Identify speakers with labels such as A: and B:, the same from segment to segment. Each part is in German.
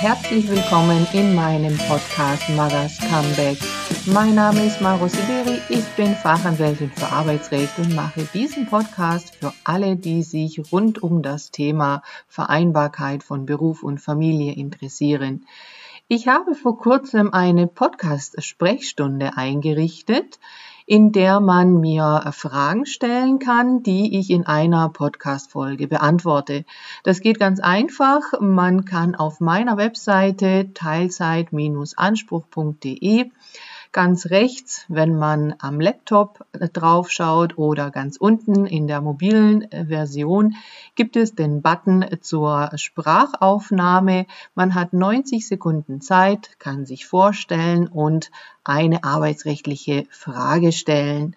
A: herzlich willkommen in meinem Podcast Mothers Comeback. Mein Name ist Maro Siberi, ich bin Fachanwältin für Arbeitsrecht und mache diesen Podcast für alle, die sich rund um das Thema Vereinbarkeit von Beruf und Familie interessieren. Ich habe vor kurzem eine Podcast-Sprechstunde eingerichtet, in der man mir äh, Fragen stellen kann, die ich in einer Podcast-Folge beantworte. Das geht ganz einfach. Man kann auf meiner Webseite teilzeit-anspruch.de Ganz rechts, wenn man am Laptop drauf schaut oder ganz unten in der mobilen äh, Version, gibt es den Button zur Sprachaufnahme. Man hat 90 Sekunden Zeit, kann sich vorstellen und eine arbeitsrechtliche Frage stellen.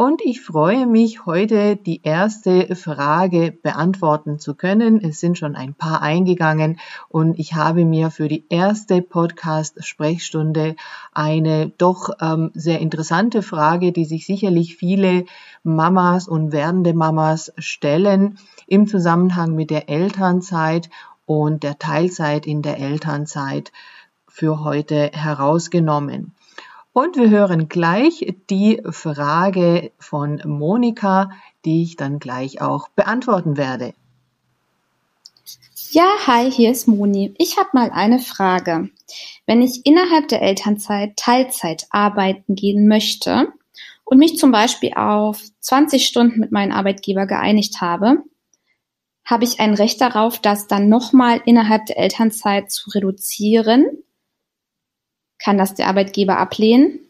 A: Und ich freue mich, heute die erste Frage beantworten zu können. Es sind schon ein paar eingegangen und ich habe mir für die erste Podcast-Sprechstunde eine doch ähm, sehr interessante Frage, die sich sicherlich viele Mamas und werdende Mamas stellen im Zusammenhang mit der Elternzeit und der Teilzeit in der Elternzeit für heute herausgenommen. Und wir hören gleich die Frage von Monika, die ich dann gleich auch beantworten werde.
B: Ja, hi, hier ist Moni. Ich habe mal eine Frage. Wenn ich innerhalb der Elternzeit Teilzeit arbeiten gehen möchte und mich zum Beispiel auf 20 Stunden mit meinem Arbeitgeber geeinigt habe, habe ich ein Recht darauf, das dann nochmal innerhalb der Elternzeit zu reduzieren kann das der Arbeitgeber ablehnen.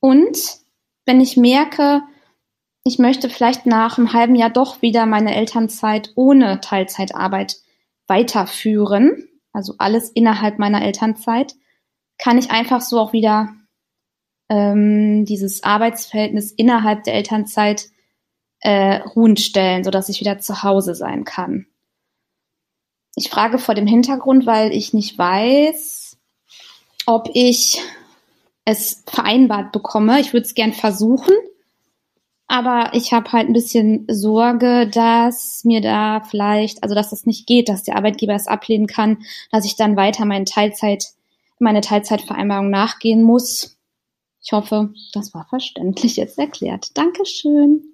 B: Und wenn ich merke, ich möchte vielleicht nach einem halben Jahr doch wieder meine Elternzeit ohne Teilzeitarbeit weiterführen, also alles innerhalb meiner Elternzeit, kann ich einfach so auch wieder ähm, dieses Arbeitsverhältnis innerhalb der Elternzeit äh, ruhen stellen, sodass ich wieder zu Hause sein kann. Ich frage vor dem Hintergrund, weil ich nicht weiß, ob ich es vereinbart bekomme. Ich würde es gern versuchen, aber ich habe halt ein bisschen Sorge, dass mir da vielleicht, also dass das nicht geht, dass der Arbeitgeber es ablehnen kann, dass ich dann weiter meine Teilzeit, meine Teilzeitvereinbarung nachgehen muss. Ich hoffe, das war verständlich jetzt erklärt. Dankeschön.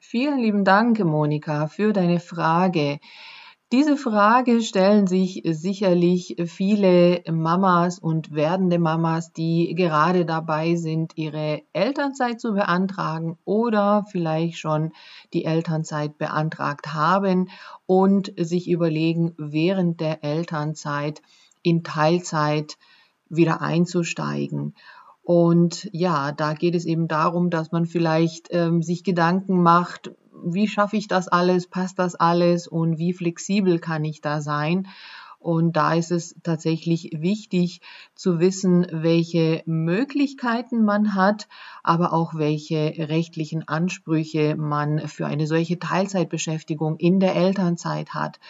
A: Vielen lieben Dank, Monika, für deine Frage. Diese Frage stellen sich sicherlich viele Mamas und werdende Mamas, die gerade dabei sind, ihre Elternzeit zu beantragen oder vielleicht schon die Elternzeit beantragt haben und sich überlegen, während der Elternzeit in Teilzeit wieder einzusteigen. Und ja, da geht es eben darum, dass man vielleicht ähm, sich Gedanken macht, wie schaffe ich das alles, passt das alles und wie flexibel kann ich da sein. Und da ist es tatsächlich wichtig zu wissen, welche Möglichkeiten man hat, aber auch welche rechtlichen Ansprüche man für eine solche Teilzeitbeschäftigung in der Elternzeit hat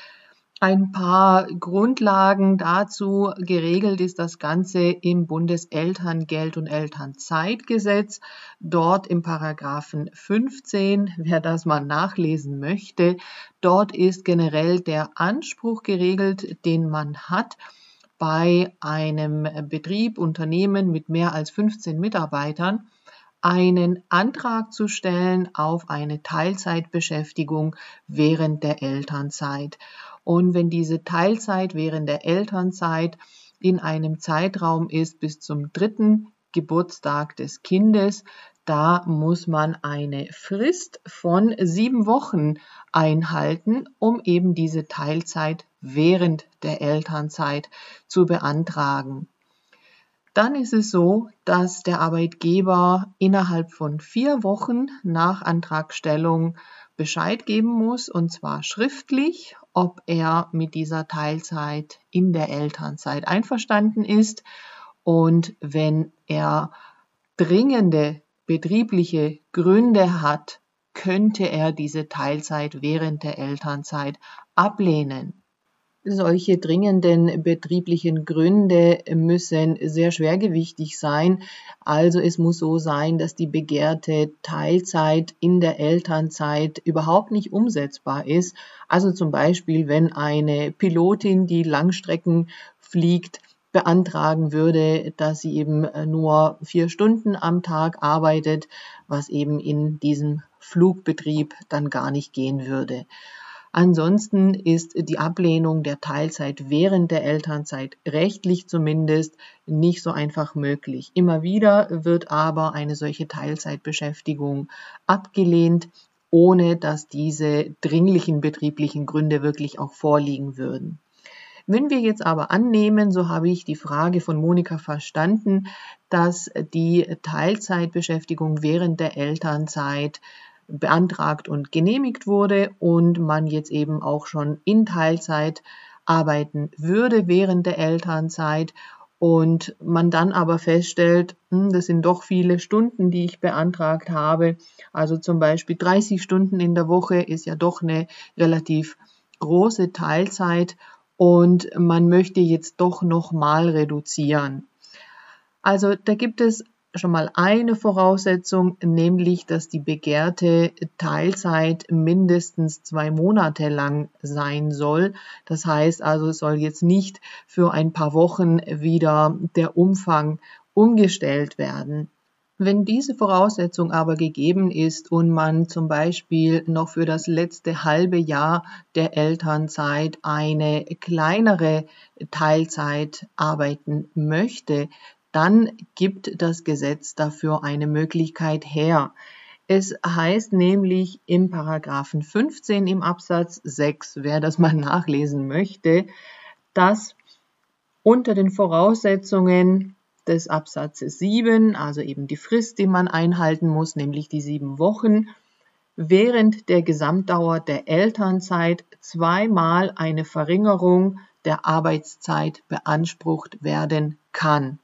A: ein paar Grundlagen dazu. Geregelt ist das Ganze im Bundeselterngeld- und Elternzeitgesetz. Dort im Paragraphen 15, wer das mal nachlesen möchte, dort ist generell der Anspruch geregelt, den man hat bei einem Betrieb, Unternehmen mit mehr als 15 Mitarbeitern, einen Antrag zu stellen auf eine Teilzeitbeschäftigung während der Elternzeit. Und wenn diese Teilzeit während der Elternzeit in einem Zeitraum ist bis zum dritten Geburtstag des Kindes, da muss man eine Frist von sieben Wochen einhalten, um eben diese Teilzeit während der Elternzeit zu beantragen. Dann ist es so, dass der Arbeitgeber innerhalb von vier Wochen nach Antragstellung Bescheid geben muss, und zwar schriftlich, ob er mit dieser Teilzeit in der Elternzeit einverstanden ist. Und wenn er dringende betriebliche Gründe hat, könnte er diese Teilzeit während der Elternzeit ablehnen. Solche dringenden betrieblichen Gründe müssen sehr schwergewichtig sein. Also es muss so sein, dass die begehrte Teilzeit in der Elternzeit überhaupt nicht umsetzbar ist. Also zum Beispiel, wenn eine Pilotin, die Langstrecken fliegt, beantragen würde, dass sie eben nur vier Stunden am Tag arbeitet, was eben in diesem Flugbetrieb dann gar nicht gehen würde. Ansonsten ist die Ablehnung der Teilzeit während der Elternzeit rechtlich zumindest nicht so einfach möglich. Immer wieder wird aber eine solche Teilzeitbeschäftigung abgelehnt, ohne dass diese dringlichen betrieblichen Gründe wirklich auch vorliegen würden. Wenn wir jetzt aber annehmen, so habe ich die Frage von Monika verstanden, dass die Teilzeitbeschäftigung während der Elternzeit beantragt und genehmigt wurde und man jetzt eben auch schon in Teilzeit arbeiten würde während der Elternzeit und man dann aber feststellt, hm, das sind doch viele Stunden, die ich beantragt habe. Also zum Beispiel 30 Stunden in der Woche ist ja doch eine relativ große Teilzeit und man möchte jetzt doch noch mal reduzieren. Also da gibt es schon mal eine Voraussetzung, nämlich dass die begehrte Teilzeit mindestens zwei Monate lang sein soll. Das heißt also, es soll jetzt nicht für ein paar Wochen wieder der Umfang umgestellt werden. Wenn diese Voraussetzung aber gegeben ist und man zum Beispiel noch für das letzte halbe Jahr der Elternzeit eine kleinere Teilzeit arbeiten möchte, dann gibt das Gesetz dafür eine Möglichkeit her. Es heißt nämlich im Paragraphen 15 im Absatz 6, wer das mal nachlesen möchte, dass unter den Voraussetzungen des Absatzes 7, also eben die Frist, die man einhalten muss, nämlich die sieben Wochen, während der Gesamtdauer der Elternzeit zweimal eine Verringerung der Arbeitszeit beansprucht werden kann.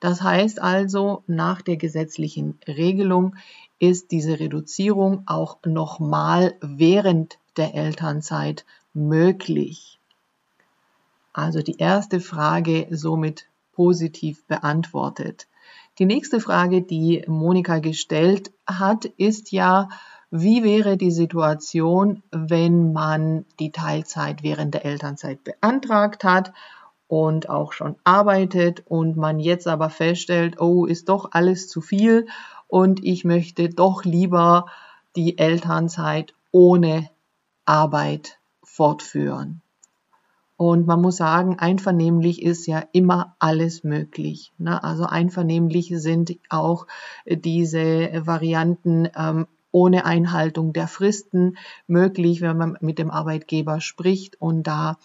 A: Das heißt also, nach der gesetzlichen Regelung ist diese Reduzierung auch nochmal während der Elternzeit möglich. Also die erste Frage somit positiv beantwortet. Die nächste Frage, die Monika gestellt hat, ist ja, wie wäre die Situation, wenn man die Teilzeit während der Elternzeit beantragt hat und auch schon arbeitet und man jetzt aber feststellt, oh, ist doch alles zu viel und ich möchte doch lieber die Elternzeit ohne Arbeit fortführen. Und man muss sagen, einvernehmlich ist ja immer alles möglich. Ne? Also einvernehmlich sind auch diese Varianten ähm, ohne Einhaltung der Fristen möglich, wenn man mit dem Arbeitgeber spricht und da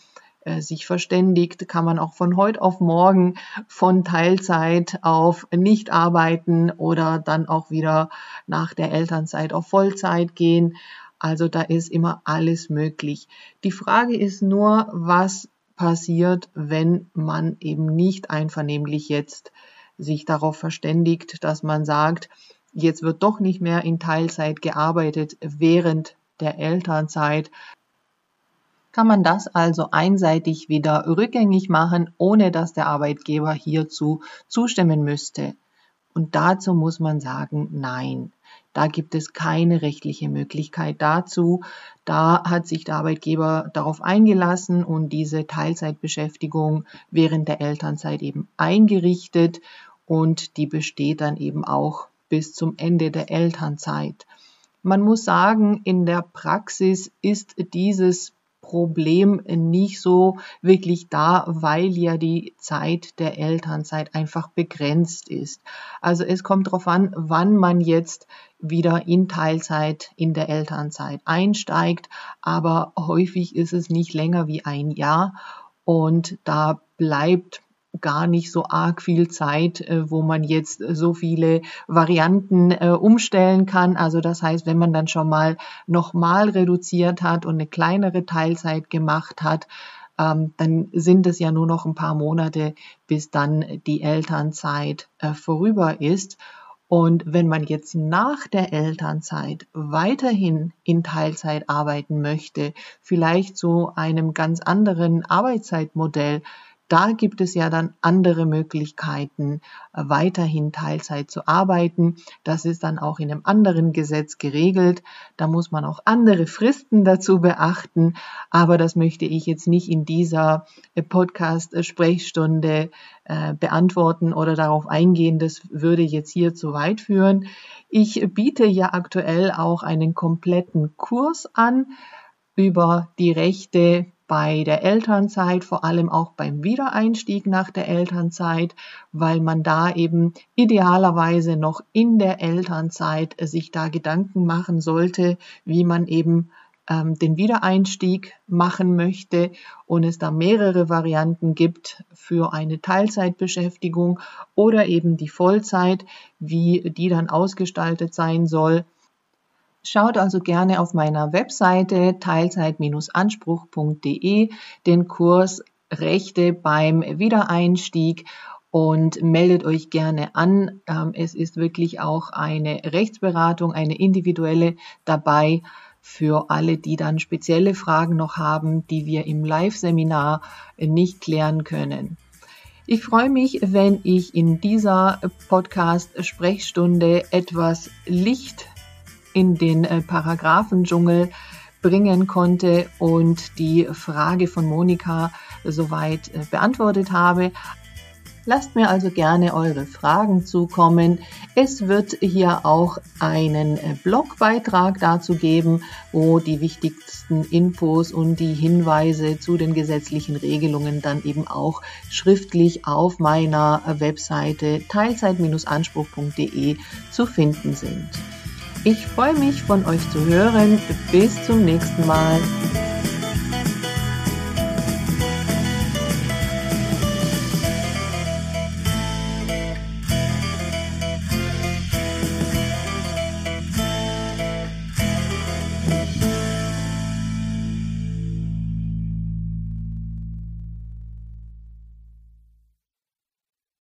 A: sich verständigt, kann man auch von heute auf morgen von Teilzeit auf nicht arbeiten oder dann auch wieder nach der Elternzeit auf Vollzeit gehen. Also da ist immer alles möglich. Die Frage ist nur, was passiert, wenn man eben nicht einvernehmlich jetzt sich darauf verständigt, dass man sagt, jetzt wird doch nicht mehr in Teilzeit gearbeitet während der Elternzeit, kann man das also einseitig wieder rückgängig machen, ohne dass der Arbeitgeber hierzu zustimmen müsste. Und dazu muss man sagen, nein. Da gibt es keine rechtliche Möglichkeit dazu. Da hat sich der Arbeitgeber darauf eingelassen und diese Teilzeitbeschäftigung während der Elternzeit eben eingerichtet und die besteht dann eben auch bis zum Ende der Elternzeit. Man muss sagen, in der Praxis ist dieses Problem nicht so wirklich da, weil ja die Zeit der Elternzeit einfach begrenzt ist. Also es kommt darauf an, wann man jetzt wieder in Teilzeit in der Elternzeit einsteigt, aber häufig ist es nicht länger wie ein Jahr und da bleibt gar nicht so arg viel Zeit, äh, wo man jetzt so viele Varianten äh, umstellen kann. Also das heißt, wenn man dann schon mal nochmal reduziert hat und eine kleinere Teilzeit gemacht hat, ähm, dann sind es ja nur noch ein paar Monate, bis dann die Elternzeit äh, vorüber ist. Und wenn man jetzt nach der Elternzeit weiterhin in Teilzeit arbeiten möchte, vielleicht zu einem ganz anderen Arbeitszeitmodell, da gibt es ja dann andere Möglichkeiten, äh, weiterhin Teilzeit zu arbeiten. Das ist dann auch in einem anderen Gesetz geregelt. Da muss man auch andere Fristen dazu beachten. Aber das möchte ich jetzt nicht in dieser äh, Podcast-Sprechstunde äh, beantworten oder darauf eingehen. Das würde jetzt hier zu weit führen. Ich biete ja aktuell auch einen kompletten Kurs an über die Rechte bei der Elternzeit, vor allem auch beim Wiedereinstieg nach der Elternzeit, weil man da eben idealerweise noch in der Elternzeit sich da Gedanken machen sollte, wie man eben ähm, den Wiedereinstieg machen möchte und es da mehrere Varianten gibt für eine Teilzeitbeschäftigung oder eben die Vollzeit, wie die dann ausgestaltet sein soll. Schaut also gerne auf meiner Webseite teilzeit-anspruch.de den Kurs Rechte beim Wiedereinstieg und meldet euch gerne an. Ähm, es ist wirklich auch eine Rechtsberatung, eine individuelle dabei für alle, die dann spezielle Fragen noch haben, die wir im Live-Seminar nicht klären können. Ich freue mich, wenn ich in dieser Podcast-Sprechstunde etwas Licht in den äh, Paragraphendschungel bringen konnte und die Frage von Monika soweit äh, beantwortet habe. Lasst mir also gerne eure Fragen zukommen. Es wird hier auch einen äh, Blogbeitrag dazu geben, wo die wichtigsten Infos und die Hinweise zu den gesetzlichen Regelungen dann eben auch schriftlich auf meiner Webseite teilzeit-anspruch.de zu finden sind. Ich freue mich, von euch zu hören. Bis zum nächsten Mal.